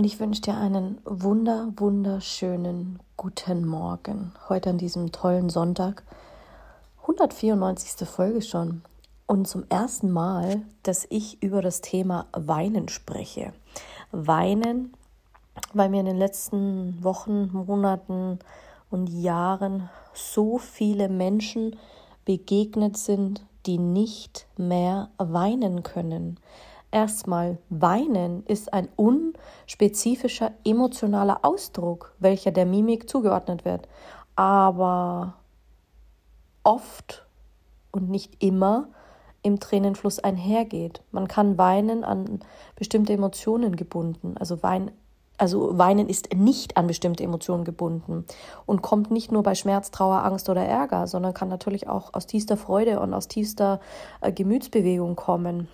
Und ich wünsche dir einen wunder, wunderschönen guten Morgen. Heute an diesem tollen Sonntag. 194. Folge schon. Und zum ersten Mal, dass ich über das Thema Weinen spreche. Weinen, weil mir in den letzten Wochen, Monaten und Jahren so viele Menschen begegnet sind, die nicht mehr weinen können Erstmal, weinen ist ein unspezifischer emotionaler Ausdruck, welcher der Mimik zugeordnet wird, aber oft und nicht immer im Tränenfluss einhergeht. Man kann weinen an bestimmte Emotionen gebunden, also Wein also Weinen ist nicht an bestimmte Emotionen gebunden und kommt nicht nur bei Schmerz, Trauer, Angst oder Ärger, sondern kann natürlich auch aus tiefster Freude und aus tiefster äh, Gemütsbewegung kommen.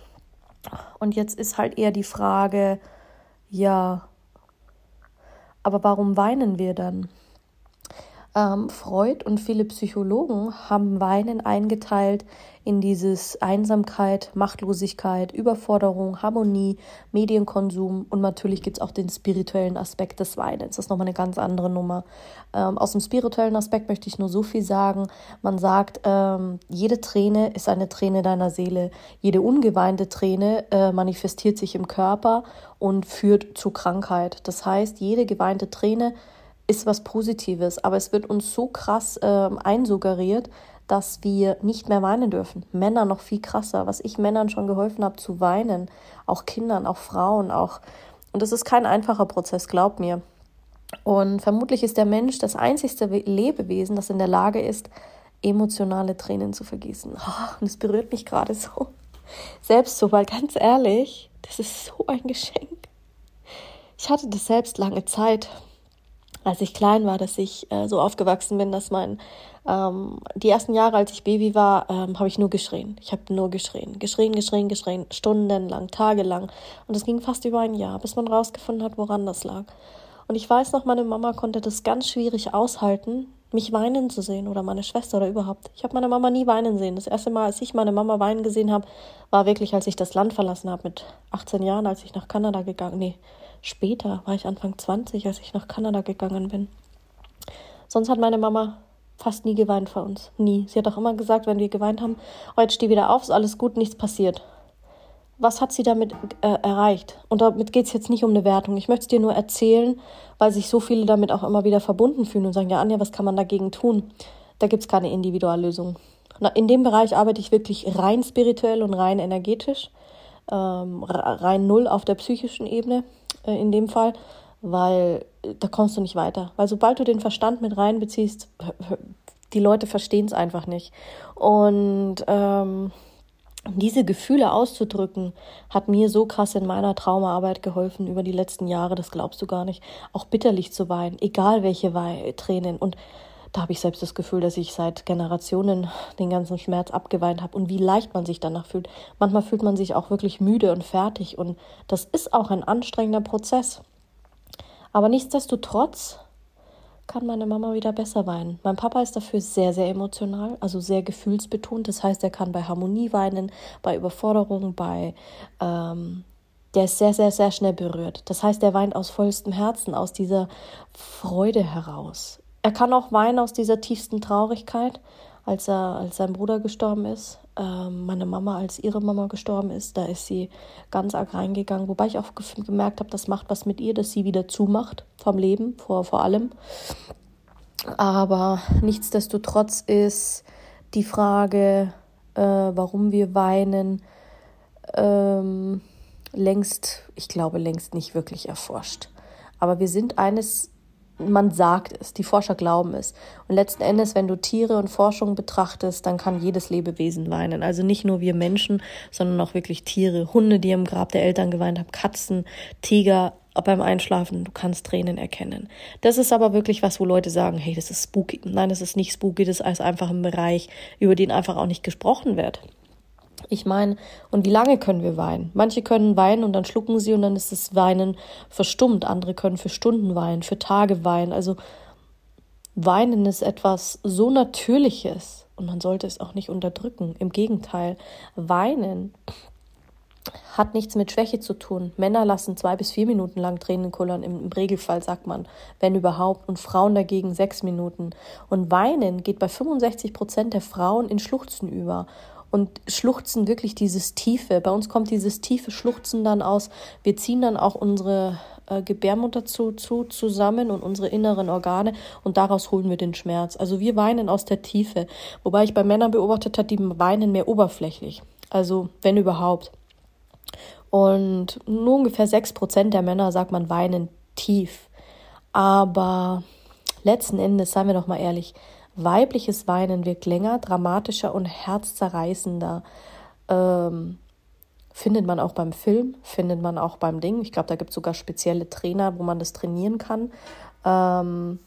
Und jetzt ist halt eher die Frage, ja, aber warum weinen wir dann? Ähm, Freud und viele Psychologen haben Weinen eingeteilt in dieses Einsamkeit, Machtlosigkeit, Überforderung, Harmonie, Medienkonsum und natürlich gibt es auch den spirituellen Aspekt des Weinens. Das ist nochmal eine ganz andere Nummer. Ähm, aus dem spirituellen Aspekt möchte ich nur so viel sagen. Man sagt, ähm, jede Träne ist eine Träne deiner Seele. Jede ungeweinte Träne äh, manifestiert sich im Körper und führt zu Krankheit. Das heißt, jede geweinte Träne ist was Positives, aber es wird uns so krass äh, einsuggeriert, dass wir nicht mehr weinen dürfen. Männer noch viel krasser, was ich Männern schon geholfen habe zu weinen, auch Kindern, auch Frauen, auch. Und das ist kein einfacher Prozess, glaub mir. Und vermutlich ist der Mensch das einzigste Lebewesen, das in der Lage ist, emotionale Tränen zu vergießen. Oh, und es berührt mich gerade so. Selbst so, weil ganz ehrlich, das ist so ein Geschenk. Ich hatte das selbst lange Zeit als ich klein war, dass ich äh, so aufgewachsen bin, dass mein ähm, die ersten Jahre, als ich Baby war, ähm, habe ich nur geschrien. Ich habe nur geschrien, geschrien, geschrien, geschrien, stundenlang, tagelang. Und es ging fast über ein Jahr, bis man rausgefunden hat, woran das lag. Und ich weiß noch, meine Mama konnte das ganz schwierig aushalten, mich weinen zu sehen oder meine Schwester oder überhaupt. Ich habe meine Mama nie weinen sehen. Das erste Mal, als ich meine Mama weinen gesehen habe, war wirklich, als ich das Land verlassen habe mit 18 Jahren, als ich nach Kanada gegangen. Nee, später war ich Anfang 20, als ich nach Kanada gegangen bin. Sonst hat meine Mama fast nie geweint vor uns. Nie. Sie hat auch immer gesagt, wenn wir geweint haben, oh, jetzt steh wieder auf, ist alles gut, nichts passiert. Was hat sie damit äh, erreicht? Und damit geht es jetzt nicht um eine Wertung. Ich möchte es dir nur erzählen, weil sich so viele damit auch immer wieder verbunden fühlen und sagen, ja, Anja, was kann man dagegen tun? Da gibt es keine Individuallösung. In dem Bereich arbeite ich wirklich rein spirituell und rein energetisch, ähm, rein null auf der psychischen Ebene in dem Fall, weil äh, da kommst du nicht weiter. Weil sobald du den Verstand mit reinbeziehst, die Leute verstehen es einfach nicht. Und ähm, diese Gefühle auszudrücken, hat mir so krass in meiner Traumaarbeit geholfen über die letzten Jahre, das glaubst du gar nicht. Auch bitterlich zu weinen, egal welche We Tränen. Und da habe ich selbst das Gefühl, dass ich seit Generationen den ganzen Schmerz abgeweint habe und wie leicht man sich danach fühlt. Manchmal fühlt man sich auch wirklich müde und fertig und das ist auch ein anstrengender Prozess. Aber nichtsdestotrotz kann meine Mama wieder besser weinen. Mein Papa ist dafür sehr, sehr emotional, also sehr gefühlsbetont. Das heißt, er kann bei Harmonie weinen, bei Überforderung, bei ähm, der ist sehr, sehr, sehr schnell berührt. Das heißt, er weint aus vollstem Herzen, aus dieser Freude heraus. Er kann auch weinen aus dieser tiefsten Traurigkeit, als er, als sein Bruder gestorben ist. Ähm, meine Mama, als ihre Mama gestorben ist, da ist sie ganz arg reingegangen, wobei ich auch gemerkt habe, das macht was mit ihr, dass sie wieder zumacht vom Leben, vor, vor allem. Aber nichtsdestotrotz ist die Frage, äh, warum wir weinen, ähm, längst, ich glaube, längst nicht wirklich erforscht. Aber wir sind eines man sagt es, die Forscher glauben es. Und letzten Endes, wenn du Tiere und Forschung betrachtest, dann kann jedes Lebewesen weinen. Also nicht nur wir Menschen, sondern auch wirklich Tiere. Hunde, die im Grab der Eltern geweint haben, Katzen, Tiger, beim Einschlafen, du kannst Tränen erkennen. Das ist aber wirklich was, wo Leute sagen, hey, das ist spooky. Nein, das ist nicht spooky, das ist einfach ein Bereich, über den einfach auch nicht gesprochen wird. Ich meine, und wie lange können wir weinen? Manche können weinen und dann schlucken sie und dann ist das Weinen verstummt. Andere können für Stunden weinen, für Tage weinen. Also Weinen ist etwas so Natürliches und man sollte es auch nicht unterdrücken. Im Gegenteil, Weinen hat nichts mit Schwäche zu tun. Männer lassen zwei bis vier Minuten lang Tränen kullern, im Regelfall sagt man, wenn überhaupt, und Frauen dagegen sechs Minuten. Und Weinen geht bei 65 Prozent der Frauen in Schluchzen über und schluchzen wirklich dieses Tiefe. Bei uns kommt dieses tiefe Schluchzen dann aus. Wir ziehen dann auch unsere äh, Gebärmutter zu, zu, zusammen und unsere inneren Organe und daraus holen wir den Schmerz. Also wir weinen aus der Tiefe. Wobei ich bei Männern beobachtet habe, die weinen mehr oberflächlich. Also wenn überhaupt. Und nur ungefähr sechs Prozent der Männer, sagt man, weinen tief. Aber letzten Endes, seien wir doch mal ehrlich, Weibliches Weinen wirkt länger, dramatischer und herzzerreißender. Ähm, findet man auch beim Film, findet man auch beim Ding. Ich glaube, da gibt es sogar spezielle Trainer, wo man das trainieren kann. Ähm,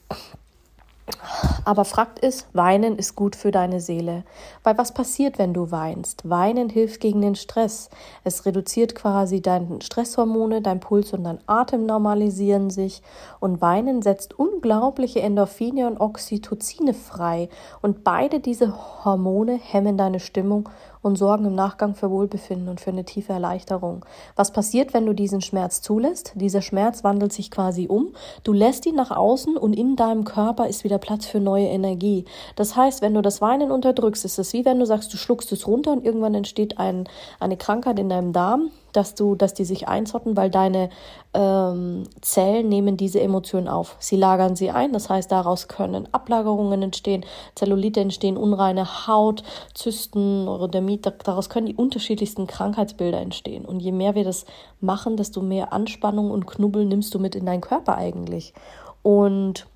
aber Fakt ist, weinen ist gut für deine Seele. Weil was passiert, wenn du weinst? Weinen hilft gegen den Stress. Es reduziert quasi deine Stresshormone, dein Puls und dein Atem normalisieren sich. Und Weinen setzt unglaubliche Endorphine und Oxytocine frei. Und beide diese Hormone hemmen deine Stimmung und sorgen im Nachgang für Wohlbefinden und für eine tiefe Erleichterung. Was passiert, wenn du diesen Schmerz zulässt? Dieser Schmerz wandelt sich quasi um. Du lässt ihn nach außen und in deinem Körper ist wieder Platz für neue Energie. Das heißt, wenn du das Weinen unterdrückst, ist es wie wenn du sagst, du schluckst es runter und irgendwann entsteht ein, eine Krankheit in deinem Darm dass du, dass die sich einzotten, weil deine ähm, Zellen nehmen diese Emotionen auf. Sie lagern sie ein, das heißt, daraus können Ablagerungen entstehen, Zellulite entstehen, unreine Haut, Zysten, Neurodermit, daraus können die unterschiedlichsten Krankheitsbilder entstehen. Und je mehr wir das machen, desto mehr Anspannung und Knubbel nimmst du mit in deinen Körper eigentlich. Und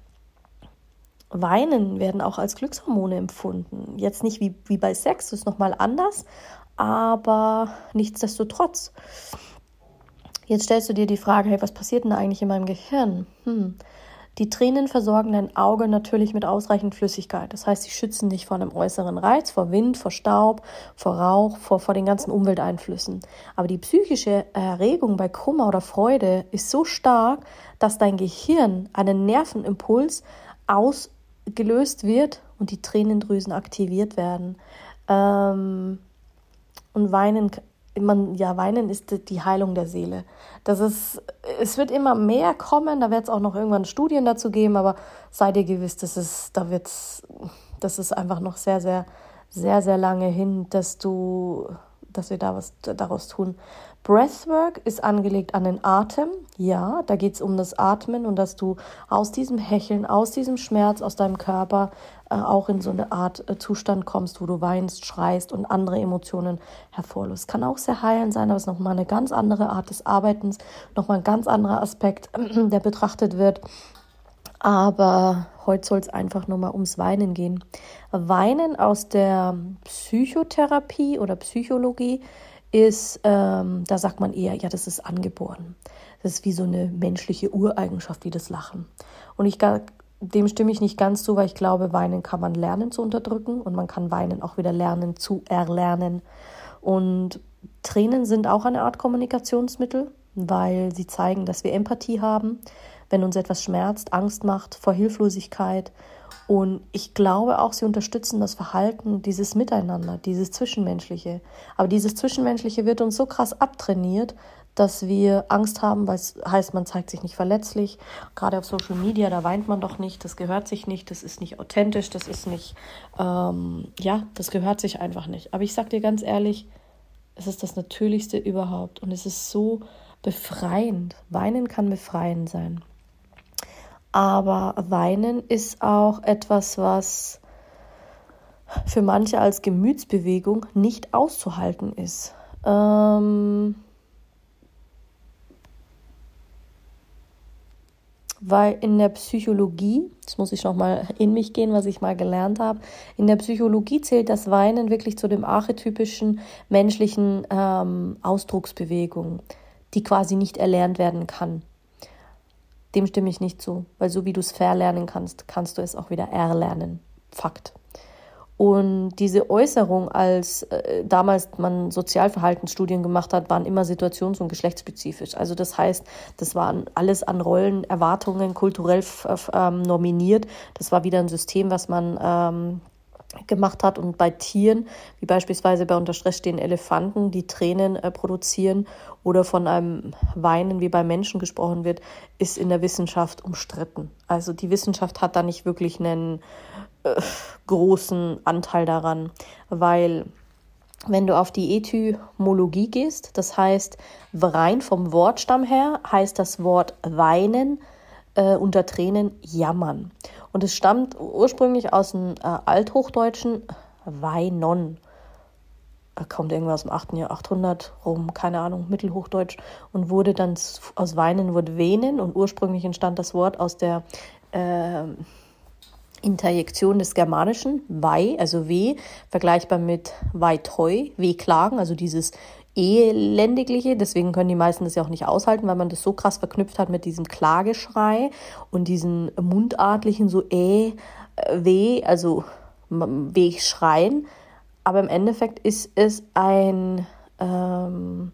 Weinen werden auch als Glückshormone empfunden. Jetzt nicht wie, wie bei Sex, das ist nochmal anders, aber nichtsdestotrotz. Jetzt stellst du dir die Frage, hey, was passiert denn eigentlich in meinem Gehirn? Hm. Die Tränen versorgen dein Auge natürlich mit ausreichend Flüssigkeit. Das heißt, sie schützen dich vor einem äußeren Reiz, vor Wind, vor Staub, vor Rauch, vor, vor den ganzen Umwelteinflüssen. Aber die psychische Erregung bei Kummer oder Freude ist so stark, dass dein Gehirn einen Nervenimpuls ausgelöst wird und die Tränendrüsen aktiviert werden. Ähm, und weinen, man, ja, weinen ist die Heilung der Seele. Das ist, es wird immer mehr kommen, da wird es auch noch irgendwann Studien dazu geben, aber sei dir gewiss, das ist, da wird's, das ist einfach noch sehr, sehr, sehr, sehr lange hin, dass du, dass wir da was daraus tun. Breathwork ist angelegt an den Atem. Ja, da geht es um das Atmen und dass du aus diesem Hecheln, aus diesem Schmerz, aus deinem Körper äh, auch in so eine Art äh, Zustand kommst, wo du weinst, schreist und andere Emotionen hervorlässt. Kann auch sehr heilend sein, aber es ist nochmal eine ganz andere Art des Arbeitens, nochmal ein ganz anderer Aspekt, der betrachtet wird. Aber heute soll es einfach nur mal ums Weinen gehen. Weinen aus der Psychotherapie oder Psychologie ist, ähm, da sagt man eher, ja, das ist angeboren. Das ist wie so eine menschliche Ureigenschaft wie das Lachen. Und ich dem stimme ich nicht ganz zu, weil ich glaube, Weinen kann man lernen zu unterdrücken und man kann Weinen auch wieder lernen zu erlernen. Und Tränen sind auch eine Art Kommunikationsmittel, weil sie zeigen, dass wir Empathie haben, wenn uns etwas schmerzt, Angst macht vor Hilflosigkeit und ich glaube auch, sie unterstützen das Verhalten, dieses Miteinander, dieses Zwischenmenschliche. Aber dieses Zwischenmenschliche wird uns so krass abtrainiert, dass wir Angst haben, weil es heißt, man zeigt sich nicht verletzlich. Gerade auf Social Media, da weint man doch nicht, das gehört sich nicht, das ist nicht authentisch, das ist nicht, ähm, ja, das gehört sich einfach nicht. Aber ich sag dir ganz ehrlich, es ist das Natürlichste überhaupt und es ist so befreiend. Weinen kann befreiend sein. Aber Weinen ist auch etwas, was für manche als Gemütsbewegung nicht auszuhalten ist. Ähm, weil in der Psychologie, das muss ich noch mal in mich gehen, was ich mal gelernt habe, in der Psychologie zählt das Weinen wirklich zu dem archetypischen menschlichen ähm, Ausdrucksbewegung, die quasi nicht erlernt werden kann. Dem stimme ich nicht zu, weil so wie du es verlernen kannst, kannst du es auch wieder erlernen. Fakt. Und diese Äußerung, als äh, damals man Sozialverhaltensstudien gemacht hat, waren immer situations- und geschlechtsspezifisch. Also das heißt, das waren alles an Rollen, Erwartungen kulturell ähm, nominiert. Das war wieder ein System, was man ähm, gemacht hat. Und bei Tieren, wie beispielsweise bei unter Stress stehenden Elefanten, die Tränen äh, produzieren oder von einem Weinen, wie bei Menschen gesprochen wird, ist in der Wissenschaft umstritten. Also die Wissenschaft hat da nicht wirklich einen äh, großen Anteil daran, weil wenn du auf die Etymologie gehst, das heißt rein vom Wortstamm her, heißt das Wort weinen äh, unter Tränen jammern. Und es stammt ursprünglich aus dem äh, Althochdeutschen weinon. Da kommt irgendwas im 8. Jahr 800 rum, keine Ahnung, Mittelhochdeutsch und wurde dann aus weinen wurde wenen und ursprünglich entstand das Wort aus der äh, Interjektion des Germanischen, wei, also weh, vergleichbar mit weitoi, wehklagen, also dieses elendigliche, deswegen können die meisten das ja auch nicht aushalten, weil man das so krass verknüpft hat mit diesem Klageschrei und diesen mundartlichen so äh, weh, also weh schreien. Aber im Endeffekt ist es ein ähm,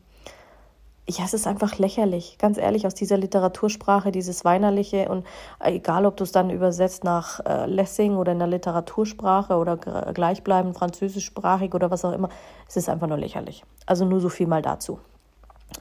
ja, es ist einfach lächerlich, ganz ehrlich, aus dieser Literatursprache, dieses Weinerliche und äh, egal, ob du es dann übersetzt nach äh, Lessing oder in der Literatursprache oder gleichbleibend französischsprachig oder was auch immer, es ist einfach nur lächerlich. Also nur so viel mal dazu.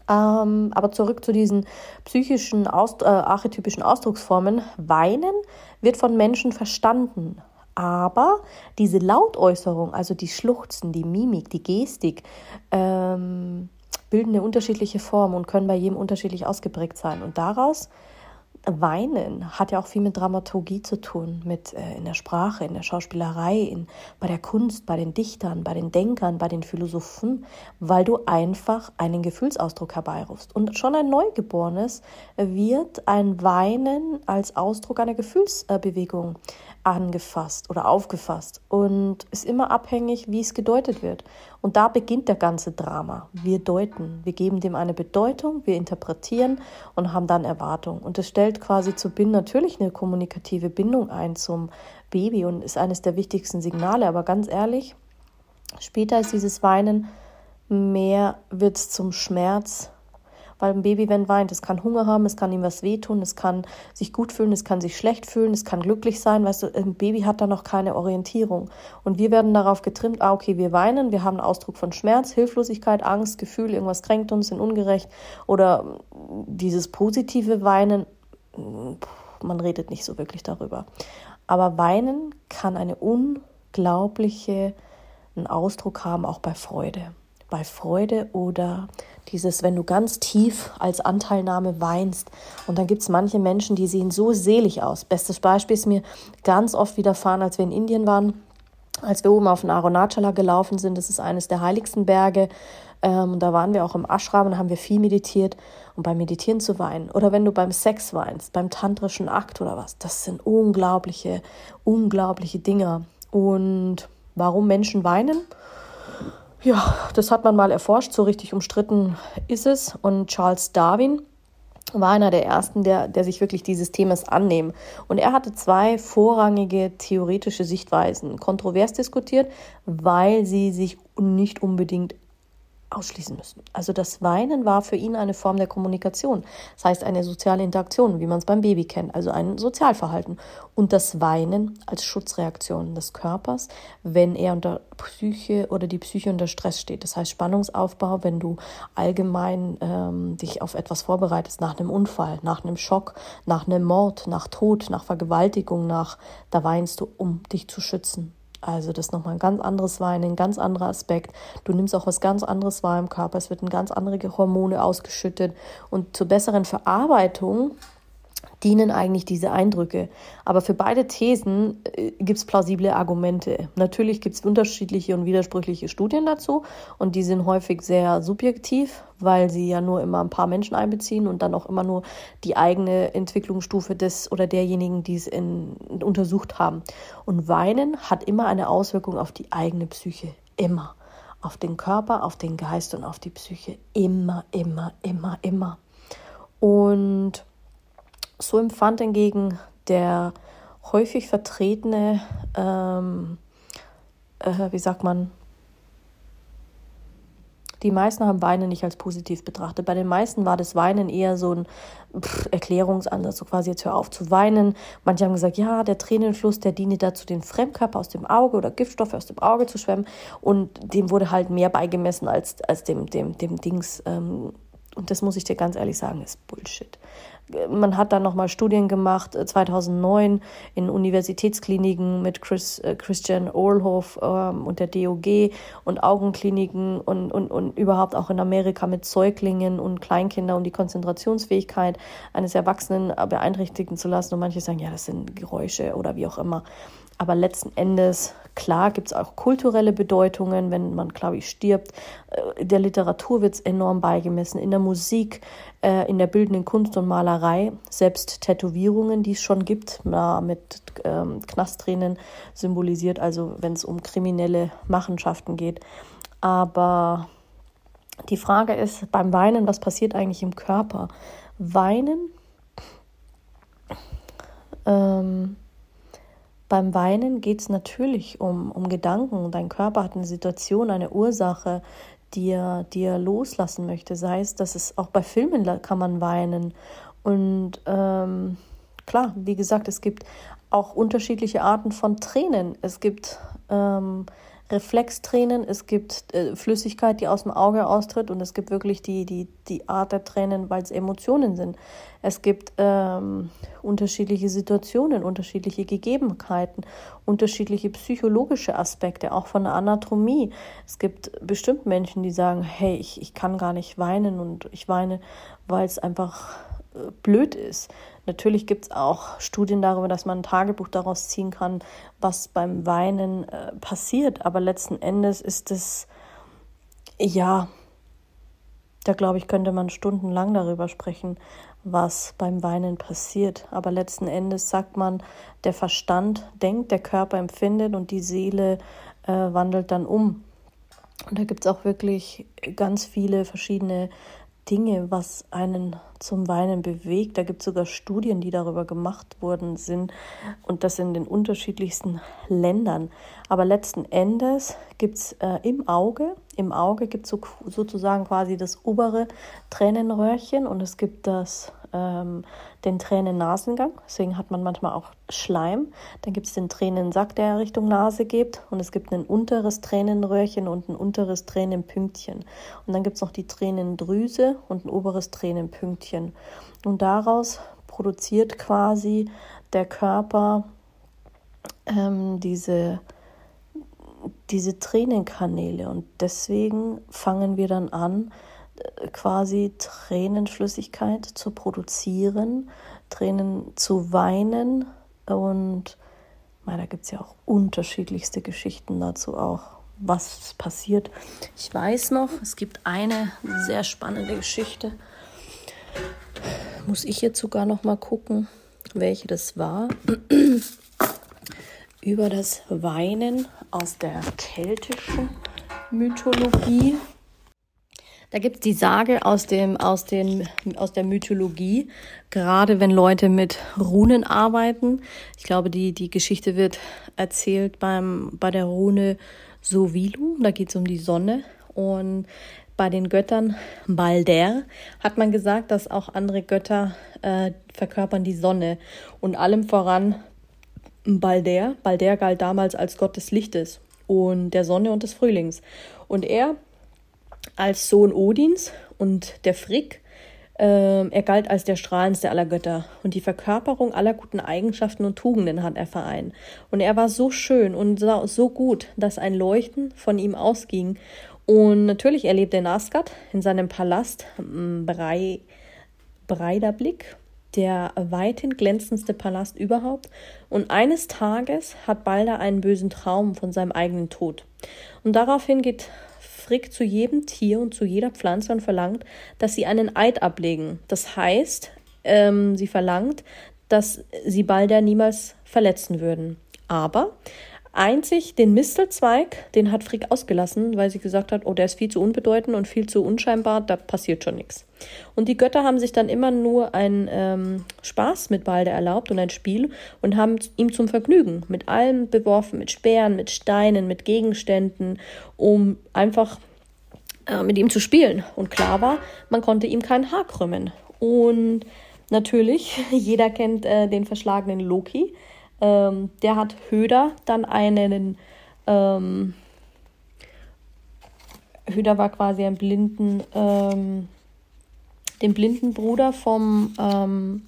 Ähm, aber zurück zu diesen psychischen, Aust äh, archetypischen Ausdrucksformen. Weinen wird von Menschen verstanden, aber diese Lautäußerung, also die Schluchzen, die Mimik, die Gestik, ähm, bilden eine unterschiedliche Form und können bei jedem unterschiedlich ausgeprägt sein. Und daraus Weinen hat ja auch viel mit Dramaturgie zu tun, mit äh, in der Sprache, in der Schauspielerei, in, bei der Kunst, bei den Dichtern, bei den Denkern, bei den Philosophen, weil du einfach einen Gefühlsausdruck herbeirufst. Und schon ein Neugeborenes wird ein Weinen als Ausdruck einer Gefühlsbewegung angefasst oder aufgefasst und ist immer abhängig, wie es gedeutet wird. Und da beginnt der ganze Drama. Wir deuten, wir geben dem eine Bedeutung, wir interpretieren und haben dann Erwartung. Und das stellt quasi zu Binden natürlich eine kommunikative Bindung ein zum Baby und ist eines der wichtigsten Signale. Aber ganz ehrlich, später ist dieses Weinen mehr wird es zum Schmerz weil ein Baby, wenn weint, es kann Hunger haben, es kann ihm was wehtun, es kann sich gut fühlen, es kann sich schlecht fühlen, es kann glücklich sein. Weißt du, ein Baby hat da noch keine Orientierung. Und wir werden darauf getrimmt, ah, okay, wir weinen, wir haben einen Ausdruck von Schmerz, Hilflosigkeit, Angst, Gefühl, irgendwas kränkt uns, sind ungerecht. Oder dieses positive Weinen, man redet nicht so wirklich darüber. Aber weinen kann eine unglaubliche einen Ausdruck haben, auch bei Freude. Bei Freude oder dieses, wenn du ganz tief als Anteilnahme weinst. Und dann gibt es manche Menschen, die sehen so selig aus. Bestes Beispiel ist mir ganz oft widerfahren, als wir in Indien waren, als wir oben auf den Arunachala gelaufen sind. Das ist eines der heiligsten Berge. Ähm, da waren wir auch im Ashram und haben wir viel meditiert. Und beim Meditieren zu weinen oder wenn du beim Sex weinst, beim tantrischen Akt oder was, das sind unglaubliche, unglaubliche Dinge. Und warum Menschen weinen? Ja, das hat man mal erforscht, so richtig umstritten ist es. Und Charles Darwin war einer der ersten, der, der sich wirklich dieses Themas annehmen. Und er hatte zwei vorrangige theoretische Sichtweisen kontrovers diskutiert, weil sie sich nicht unbedingt ausschließen müssen. Also das Weinen war für ihn eine Form der Kommunikation, das heißt eine soziale Interaktion, wie man es beim Baby kennt, also ein Sozialverhalten. Und das Weinen als Schutzreaktion des Körpers, wenn er unter Psyche oder die Psyche unter Stress steht. Das heißt Spannungsaufbau, wenn du allgemein ähm, dich auf etwas vorbereitest, nach einem Unfall, nach einem Schock, nach einem Mord, nach Tod, nach Vergewaltigung, nach, da weinst du, um dich zu schützen. Also das ist nochmal ein ganz anderes Weinen, ein ganz anderer Aspekt. Du nimmst auch was ganz anderes wahr im Körper. Es werden ganz andere Hormone ausgeschüttet. Und zur besseren Verarbeitung dienen eigentlich diese Eindrücke. Aber für beide Thesen äh, gibt es plausible Argumente. Natürlich gibt es unterschiedliche und widersprüchliche Studien dazu und die sind häufig sehr subjektiv, weil sie ja nur immer ein paar Menschen einbeziehen und dann auch immer nur die eigene Entwicklungsstufe des oder derjenigen, die es untersucht haben. Und Weinen hat immer eine Auswirkung auf die eigene Psyche. Immer. Auf den Körper, auf den Geist und auf die Psyche. Immer, immer, immer, immer. Und So empfand hingegen der häufig vertretene, ähm, äh, wie sagt man, die meisten haben Weinen nicht als positiv betrachtet. Bei den meisten war das Weinen eher so ein pff, Erklärungsansatz, so quasi jetzt hör auf zu weinen. Manche haben gesagt, ja, der Tränenfluss, der diene dazu, den Fremdkörper aus dem Auge oder Giftstoffe aus dem Auge zu schwemmen. Und dem wurde halt mehr beigemessen als, als dem, dem, dem Dings. Ähm, und das muss ich dir ganz ehrlich sagen, ist Bullshit man hat dann nochmal Studien gemacht, 2009 äh, in Universitätskliniken mit Chris, äh, Christian Ohlhoff ähm, und der DOG und Augenkliniken und, und, und überhaupt auch in Amerika mit Säuglingen und Kleinkindern, um die Konzentrationsfähigkeit eines Erwachsenen beeinträchtigen zu lassen. Und manche sagen, ja, das sind Geräusche oder wie auch immer. Aber letzten Endes, klar, gibt es auch kulturelle Bedeutungen, wenn man, glaube ich, stirbt. Äh, der Literatur wird es enorm beigemessen, in der Musik, äh, in der bildenden Kunst und Malerei, selbst Tätowierungen, die es schon gibt, mit ähm, Knasttränen symbolisiert, also wenn es um kriminelle Machenschaften geht. Aber die Frage ist beim Weinen, was passiert eigentlich im Körper? Weinen ähm, beim Weinen geht es natürlich um, um Gedanken. Dein Körper hat eine Situation, eine Ursache, die er, die er loslassen möchte. Sei es, dass es auch bei Filmen kann man weinen. Und ähm, klar, wie gesagt, es gibt auch unterschiedliche Arten von Tränen. Es gibt ähm, Reflextränen, es gibt äh, Flüssigkeit, die aus dem Auge austritt und es gibt wirklich die, die, die Art der Tränen, weil es Emotionen sind. Es gibt ähm, unterschiedliche Situationen, unterschiedliche Gegebenheiten, unterschiedliche psychologische Aspekte, auch von der Anatomie. Es gibt bestimmt Menschen, die sagen, hey, ich, ich kann gar nicht weinen und ich weine, weil es einfach blöd ist. Natürlich gibt es auch Studien darüber, dass man ein Tagebuch daraus ziehen kann, was beim Weinen äh, passiert. Aber letzten Endes ist es, ja, da glaube ich, könnte man stundenlang darüber sprechen, was beim Weinen passiert. Aber letzten Endes sagt man, der Verstand denkt, der Körper empfindet und die Seele äh, wandelt dann um. Und da gibt es auch wirklich ganz viele verschiedene Dinge, was einen zum Weinen bewegt. Da gibt es sogar Studien, die darüber gemacht worden sind und das in den unterschiedlichsten Ländern. Aber letzten Endes gibt es äh, im Auge, im Auge gibt es so, sozusagen quasi das obere Tränenröhrchen und es gibt das ähm, den Tränennasengang. Deswegen hat man manchmal auch Schleim. Dann gibt es den Tränensack, der Richtung Nase geht. Und es gibt ein unteres Tränenröhrchen und ein unteres Tränenpünktchen. Und dann gibt es noch die Tränendrüse und ein oberes Tränenpünktchen. Und daraus produziert quasi der Körper ähm, diese diese Tränenkanäle und deswegen fangen wir dann an, quasi Tränenflüssigkeit zu produzieren, Tränen zu weinen und da gibt es ja auch unterschiedlichste Geschichten dazu auch, was passiert. Ich weiß noch, es gibt eine sehr spannende Geschichte. Muss ich jetzt sogar noch mal gucken, welche das war. Über das Weinen aus der keltischen Mythologie. Da gibt es die Sage aus, dem, aus, den, aus der Mythologie, gerade wenn Leute mit Runen arbeiten. Ich glaube, die, die Geschichte wird erzählt beim, bei der Rune Sovilu, da geht es um die Sonne. Und bei den Göttern Balder hat man gesagt, dass auch andere Götter äh, verkörpern die Sonne. Und allem voran Balder. Balder galt damals als Gott des Lichtes und der Sonne und des Frühlings. Und er als Sohn Odins und der Frick. Äh, er galt als der strahlendste aller Götter und die Verkörperung aller guten Eigenschaften und Tugenden hat er vereint. Und er war so schön und so gut, dass ein Leuchten von ihm ausging. Und natürlich er in Asgard in seinem Palast Brei, Breiderblick, der weithin glänzendste Palast überhaupt. Und eines Tages hat Balder einen bösen Traum von seinem eigenen Tod. Und daraufhin geht Frick zu jedem Tier und zu jeder Pflanze und verlangt, dass sie einen Eid ablegen. Das heißt, ähm, sie verlangt, dass sie Balder niemals verletzen würden. Aber Einzig den Mistelzweig, den hat Frick ausgelassen, weil sie gesagt hat, oh, der ist viel zu unbedeutend und viel zu unscheinbar, da passiert schon nichts. Und die Götter haben sich dann immer nur einen ähm, Spaß mit Balder erlaubt und ein Spiel und haben ihm zum Vergnügen mit allem beworfen, mit Speeren, mit Steinen, mit Gegenständen, um einfach äh, mit ihm zu spielen. Und klar war, man konnte ihm kein Haar krümmen. Und natürlich, jeder kennt äh, den verschlagenen Loki. Ähm, der hat Höder dann einen. Ähm, Höder war quasi ein blinden, ähm, den blinden Bruder vom ähm,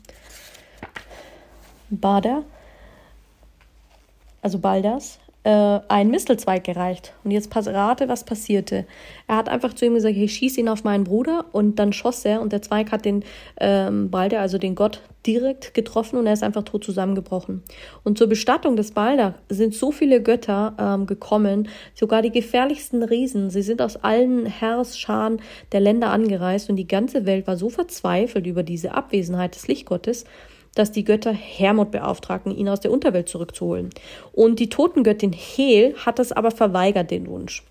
Bader, also Balders, äh, ein Mistelzweig gereicht. Und jetzt rate, was passierte. Er hat einfach zu ihm gesagt, ich schieße ihn auf meinen Bruder und dann schoss er und der Zweig hat den ähm, Balder, also den Gott, direkt getroffen und er ist einfach tot zusammengebrochen. Und zur Bestattung des Balder sind so viele Götter ähm, gekommen, sogar die gefährlichsten Riesen. Sie sind aus allen Herrscharen der Länder angereist und die ganze Welt war so verzweifelt über diese Abwesenheit des Lichtgottes, dass die Götter Hermod beauftragten, ihn aus der Unterwelt zurückzuholen. Und die Totengöttin Hel hat das aber verweigert, den Wunsch.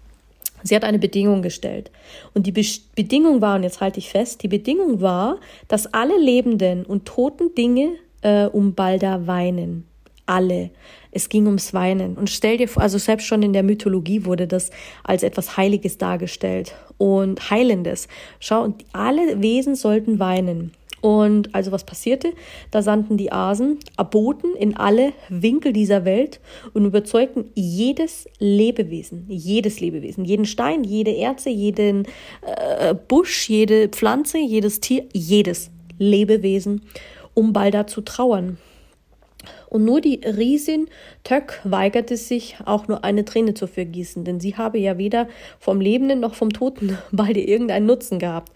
Sie hat eine Bedingung gestellt. Und die Be Bedingung war, und jetzt halte ich fest, die Bedingung war, dass alle lebenden und toten Dinge äh, um Balda weinen. Alle. Es ging ums Weinen. Und stell dir vor, also selbst schon in der Mythologie wurde das als etwas Heiliges dargestellt und Heilendes. Schau, und alle Wesen sollten weinen. Und also was passierte? Da sandten die Asen Aboten in alle Winkel dieser Welt und überzeugten jedes Lebewesen, jedes Lebewesen, jeden Stein, jede Erze, jeden äh, Busch, jede Pflanze, jedes Tier, jedes Lebewesen, um Balda zu trauern. Und nur die Riesin Töck weigerte sich, auch nur eine Träne zu vergießen, denn sie habe ja weder vom Lebenden noch vom Toten Balde irgendeinen Nutzen gehabt.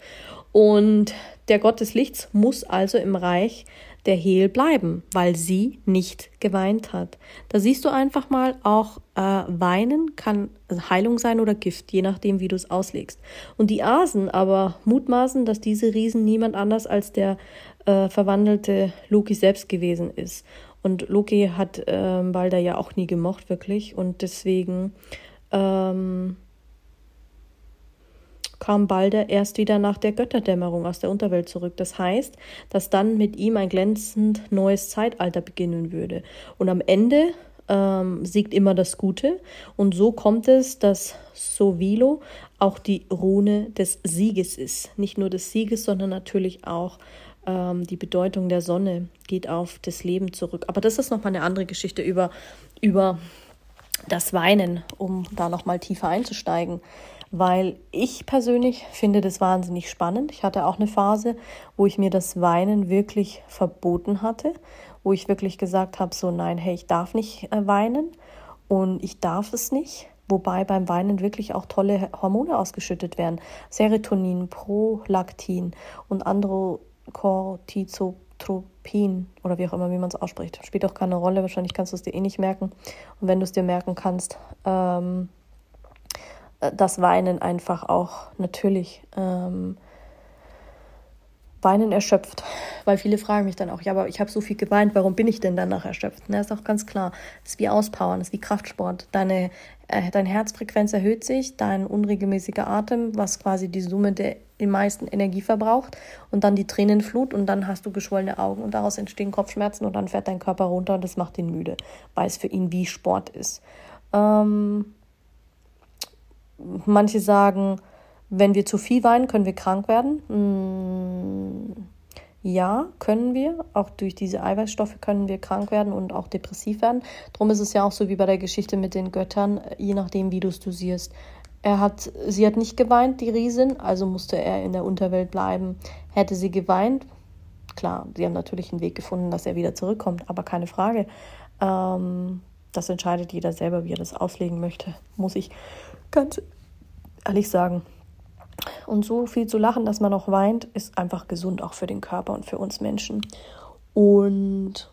Und der Gott des Lichts muss also im Reich der Hel bleiben, weil sie nicht geweint hat. Da siehst du einfach mal, auch äh, Weinen kann Heilung sein oder Gift, je nachdem, wie du es auslegst. Und die Asen aber mutmaßen, dass diese Riesen niemand anders als der äh, verwandelte Loki selbst gewesen ist. Und Loki hat äh, Balder ja auch nie gemocht, wirklich. Und deswegen ähm, kam Balder erst wieder nach der Götterdämmerung aus der Unterwelt zurück. Das heißt, dass dann mit ihm ein glänzend neues Zeitalter beginnen würde. Und am Ende ähm, siegt immer das Gute. Und so kommt es, dass Sovilo auch die Rune des Sieges ist. Nicht nur des Sieges, sondern natürlich auch ähm, die Bedeutung der Sonne geht auf das Leben zurück. Aber das ist nochmal eine andere Geschichte über, über das Weinen, um da nochmal tiefer einzusteigen weil ich persönlich finde das wahnsinnig spannend. Ich hatte auch eine Phase, wo ich mir das Weinen wirklich verboten hatte, wo ich wirklich gesagt habe, so nein, hey, ich darf nicht äh, weinen und ich darf es nicht. Wobei beim Weinen wirklich auch tolle Hormone ausgeschüttet werden. Serotonin, Prolaktin und Androcortizotropin oder wie auch immer, wie man es ausspricht. Spielt auch keine Rolle, wahrscheinlich kannst du es dir eh nicht merken. Und wenn du es dir merken kannst, ähm, äh, das Weinen einfach auch natürlich ähm, Weinen erschöpft. Weil viele fragen mich dann auch, ja, aber ich habe so viel geweint, warum bin ich denn danach erschöpft? Na, ist auch ganz klar. Das ist wie Auspowern, das ist wie Kraftsport. Deine, äh, deine Herzfrequenz erhöht sich, dein unregelmäßiger Atem, was quasi die Summe der die meisten Energie verbraucht und dann die Tränenflut und dann hast du geschwollene Augen und daraus entstehen Kopfschmerzen und dann fährt dein Körper runter und das macht ihn müde, weil es für ihn wie Sport ist. Ähm, Manche sagen, wenn wir zu viel weinen, können wir krank werden. Hm, ja, können wir. Auch durch diese Eiweißstoffe können wir krank werden und auch depressiv werden. Darum ist es ja auch so wie bei der Geschichte mit den Göttern, je nachdem, wie du es dosierst. Er hat, sie hat nicht geweint, die Riesin, also musste er in der Unterwelt bleiben. Hätte sie geweint, klar, sie haben natürlich einen Weg gefunden, dass er wieder zurückkommt, aber keine Frage. Ähm, das entscheidet jeder selber, wie er das auslegen möchte. Muss ich ganz ehrlich sagen. Und so viel zu lachen, dass man auch weint, ist einfach gesund auch für den Körper und für uns Menschen. Und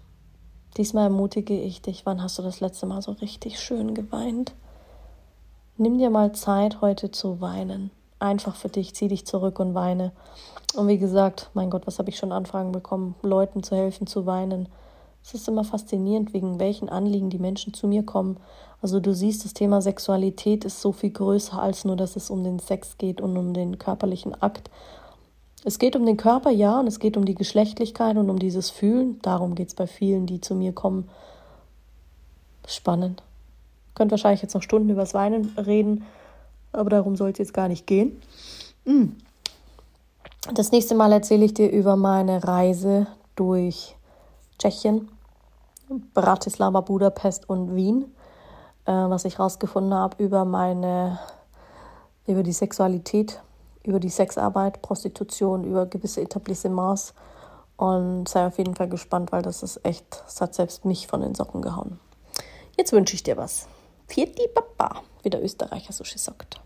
diesmal ermutige ich dich, wann hast du das letzte Mal so richtig schön geweint? Nimm dir mal Zeit, heute zu weinen. Einfach für dich, zieh dich zurück und weine. Und wie gesagt, mein Gott, was habe ich schon Anfragen bekommen, Leuten zu helfen zu weinen. Es ist immer faszinierend, wegen welchen Anliegen die Menschen zu mir kommen. Also du siehst, das Thema Sexualität ist so viel größer als nur, dass es um den Sex geht und um den körperlichen Akt. Es geht um den Körper, ja, und es geht um die Geschlechtlichkeit und um dieses Fühlen. Darum geht es bei vielen, die zu mir kommen. Spannend. Könnt wahrscheinlich jetzt noch Stunden übers Weinen reden, aber darum soll es jetzt gar nicht gehen. Hm. Das nächste Mal erzähle ich dir über meine Reise durch Tschechien, Bratislava, Budapest und Wien, äh, was ich herausgefunden habe über meine, über die Sexualität, über die Sexarbeit, Prostitution, über gewisse Etablissements und sei auf jeden Fall gespannt, weil das ist echt, das hat selbst mich von den Socken gehauen. Jetzt wünsche ich dir was. Vierti Papa, wie der Österreicher so schön sagt.